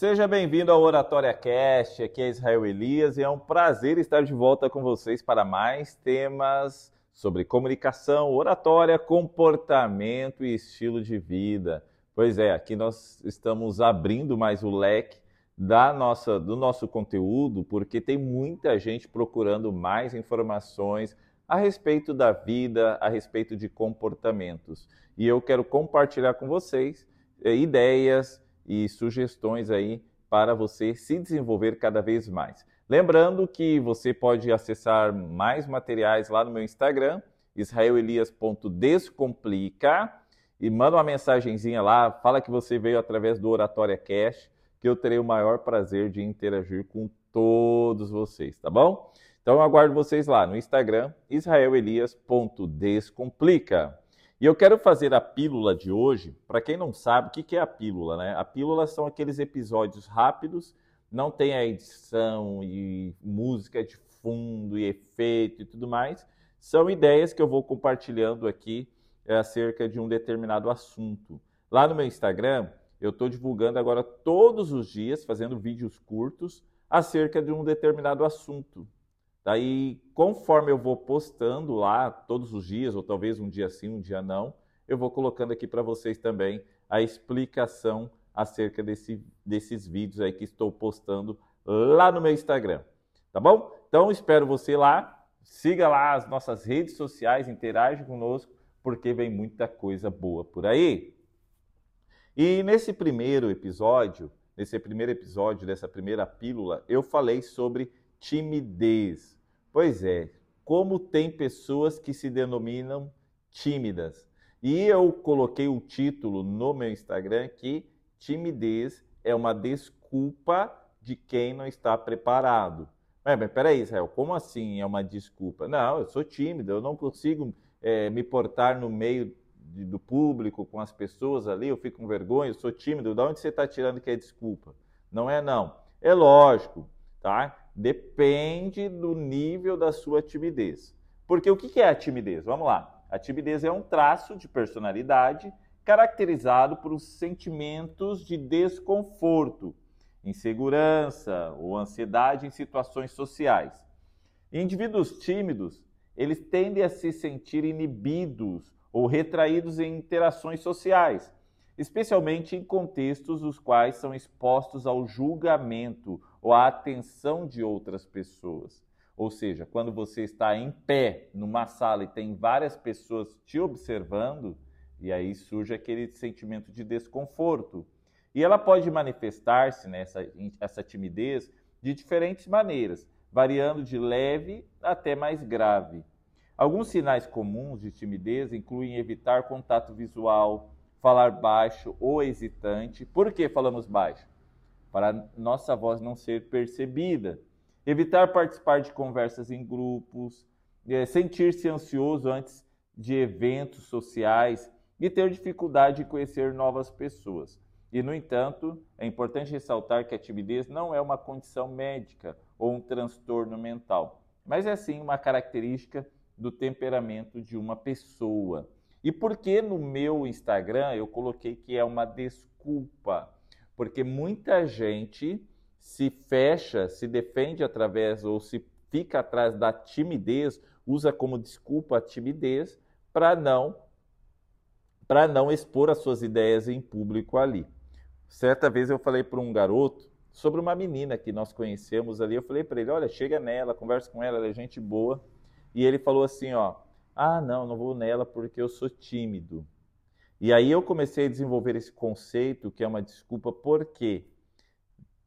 Seja bem-vindo ao Oratória Cast, aqui é Israel Elias e é um prazer estar de volta com vocês para mais temas sobre comunicação, oratória, comportamento e estilo de vida. Pois é, aqui nós estamos abrindo mais o leque da nossa, do nosso conteúdo, porque tem muita gente procurando mais informações a respeito da vida, a respeito de comportamentos. E eu quero compartilhar com vocês eh, ideias, e sugestões aí para você se desenvolver cada vez mais. Lembrando que você pode acessar mais materiais lá no meu Instagram, israelelias.descomplica, e manda uma mensagenzinha lá, fala que você veio através do Oratória Cash, que eu terei o maior prazer de interagir com todos vocês, tá bom? Então eu aguardo vocês lá no Instagram, israelelias.descomplica. E eu quero fazer a pílula de hoje. Para quem não sabe, o que é a pílula? Né? A pílula são aqueles episódios rápidos, não tem a edição e música de fundo e efeito e tudo mais. São ideias que eu vou compartilhando aqui é, acerca de um determinado assunto. Lá no meu Instagram, eu estou divulgando agora todos os dias, fazendo vídeos curtos acerca de um determinado assunto. Daí, conforme eu vou postando lá todos os dias, ou talvez um dia sim, um dia não, eu vou colocando aqui para vocês também a explicação acerca desse, desses vídeos aí que estou postando lá no meu Instagram. Tá bom? Então, espero você lá. Siga lá as nossas redes sociais, interage conosco, porque vem muita coisa boa por aí. E nesse primeiro episódio, nesse primeiro episódio dessa primeira pílula, eu falei sobre timidez. Pois é, como tem pessoas que se denominam tímidas. E eu coloquei o título no meu Instagram que timidez é uma desculpa de quem não está preparado. Mas, mas peraí, Israel, como assim é uma desculpa? Não, eu sou tímido, eu não consigo é, me portar no meio de, do público, com as pessoas ali, eu fico com vergonha, eu sou tímido. De onde você está tirando que é desculpa? Não é não. É lógico, tá? Depende do nível da sua timidez. Porque o que é a timidez? Vamos lá. A timidez é um traço de personalidade caracterizado por sentimentos de desconforto, insegurança ou ansiedade em situações sociais. Indivíduos tímidos, eles tendem a se sentir inibidos ou retraídos em interações sociais, especialmente em contextos os quais são expostos ao julgamento ou à atenção de outras pessoas. Ou seja, quando você está em pé numa sala e tem várias pessoas te observando, e aí surge aquele sentimento de desconforto. E ela pode manifestar-se nessa essa timidez de diferentes maneiras, variando de leve até mais grave. Alguns sinais comuns de timidez incluem evitar contato visual, falar baixo ou hesitante. Por que falamos baixo? para nossa voz não ser percebida. Evitar participar de conversas em grupos, é, sentir-se ansioso antes de eventos sociais e ter dificuldade em conhecer novas pessoas. E, no entanto, é importante ressaltar que a timidez não é uma condição médica ou um transtorno mental, mas é sim uma característica do temperamento de uma pessoa. E por que no meu Instagram eu coloquei que é uma desculpa? porque muita gente se fecha, se defende através ou se fica atrás da timidez, usa como desculpa a timidez para não para não expor as suas ideias em público ali. Certa vez eu falei para um garoto sobre uma menina que nós conhecemos ali, eu falei para ele, olha, chega nela, conversa com ela, ela é gente boa. E ele falou assim, ó, ah, não, não vou nela porque eu sou tímido. E aí eu comecei a desenvolver esse conceito que é uma desculpa porque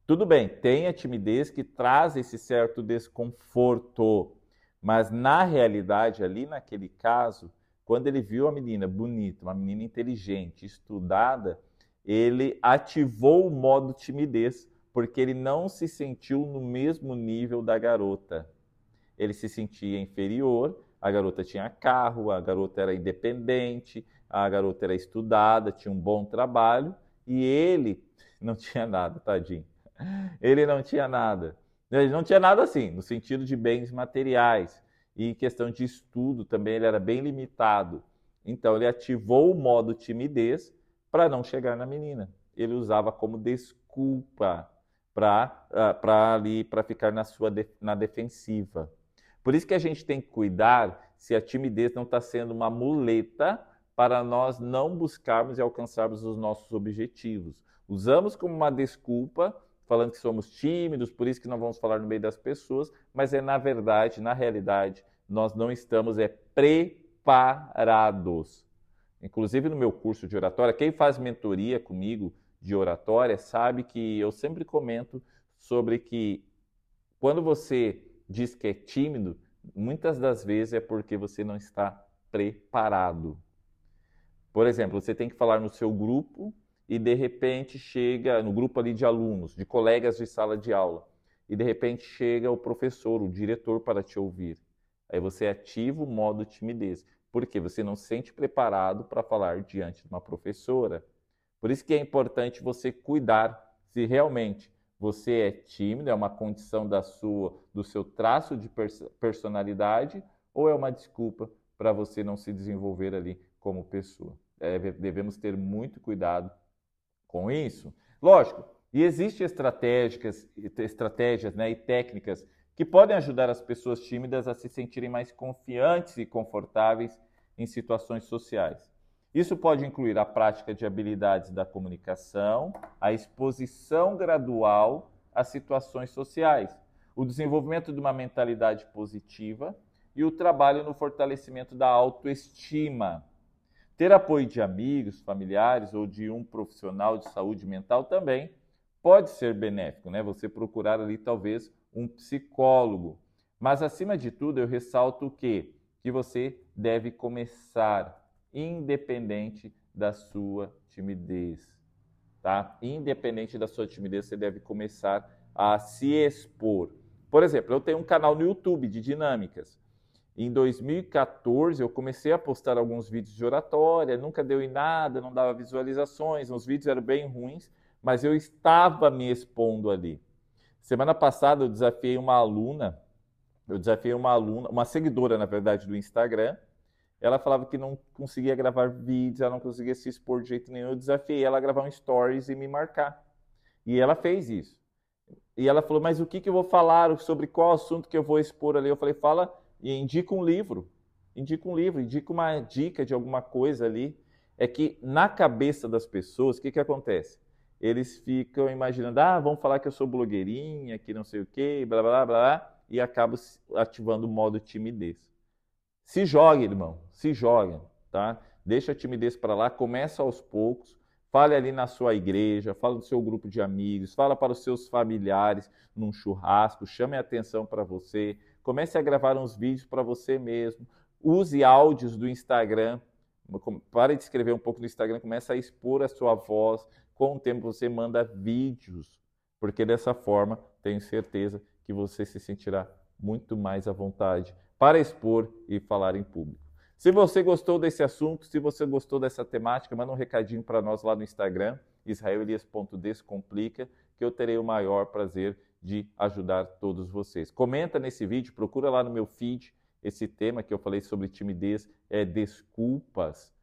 tudo bem, tem a timidez que traz esse certo desconforto, mas na realidade ali naquele caso, quando ele viu a menina bonita, uma menina inteligente, estudada, ele ativou o modo timidez, porque ele não se sentiu no mesmo nível da garota. Ele se sentia inferior, a garota tinha carro, a garota era independente, a garota era estudada, tinha um bom trabalho e ele não tinha nada, tadinho. Ele não tinha nada. Ele não tinha nada assim, no sentido de bens materiais. E em questão de estudo também ele era bem limitado. Então ele ativou o modo timidez para não chegar na menina. Ele usava como desculpa para uh, ali para ficar na sua na defensiva. Por isso que a gente tem que cuidar se a timidez não está sendo uma muleta para nós não buscarmos e alcançarmos os nossos objetivos. Usamos como uma desculpa, falando que somos tímidos, por isso que não vamos falar no meio das pessoas, mas é na verdade, na realidade, nós não estamos é preparados. Inclusive no meu curso de oratória, quem faz mentoria comigo de oratória sabe que eu sempre comento sobre que quando você diz que é tímido, muitas das vezes é porque você não está preparado. Por exemplo, você tem que falar no seu grupo e de repente chega no grupo ali de alunos, de colegas de sala de aula, e de repente chega o professor, o diretor para te ouvir. Aí você ativa o modo timidez, porque você não se sente preparado para falar diante de uma professora. Por isso que é importante você cuidar se realmente você é tímido, é uma condição da sua, do seu traço de personalidade, ou é uma desculpa para você não se desenvolver ali como pessoa. É, devemos ter muito cuidado com isso. Lógico, e existem estratégias, estratégias né, e técnicas que podem ajudar as pessoas tímidas a se sentirem mais confiantes e confortáveis em situações sociais. Isso pode incluir a prática de habilidades da comunicação, a exposição gradual a situações sociais, o desenvolvimento de uma mentalidade positiva e o trabalho no fortalecimento da autoestima. Ter apoio de amigos, familiares ou de um profissional de saúde mental também pode ser benéfico, né? Você procurar ali talvez um psicólogo. Mas acima de tudo, eu ressalto que que você deve começar independente da sua timidez, tá? Independente da sua timidez, você deve começar a se expor. Por exemplo, eu tenho um canal no YouTube de dinâmicas. Em 2014, eu comecei a postar alguns vídeos de oratória, nunca deu em nada, não dava visualizações, os vídeos eram bem ruins, mas eu estava me expondo ali. Semana passada eu desafiei uma aluna, eu desafiei uma aluna, uma seguidora, na verdade, do Instagram, ela falava que não conseguia gravar vídeos, ela não conseguia se expor de jeito nenhum. Eu desafiei ela a gravar um stories e me marcar. E ela fez isso. E ela falou: Mas o que, que eu vou falar? Sobre qual assunto que eu vou expor ali? Eu falei: Fala e indica um livro. Indica um livro, indica uma dica de alguma coisa ali. É que na cabeça das pessoas, o que, que acontece? Eles ficam imaginando: Ah, vamos falar que eu sou blogueirinha, que não sei o quê, blá, blá, blá, blá, e acabam ativando o modo timidez. Se jogue, irmão, se jogue, tá? Deixa a timidez para lá, começa aos poucos, fale ali na sua igreja, fala do seu grupo de amigos, fala para os seus familiares num churrasco, chame a atenção para você, comece a gravar uns vídeos para você mesmo, use áudios do Instagram, pare de escrever um pouco no Instagram, comece a expor a sua voz, com o tempo você manda vídeos, porque dessa forma tenho certeza que você se sentirá muito mais à vontade para expor e falar em público. Se você gostou desse assunto, se você gostou dessa temática, manda um recadinho para nós lá no Instagram, israelias.descomplica, que eu terei o maior prazer de ajudar todos vocês. Comenta nesse vídeo, procura lá no meu feed esse tema que eu falei sobre timidez, é desculpas.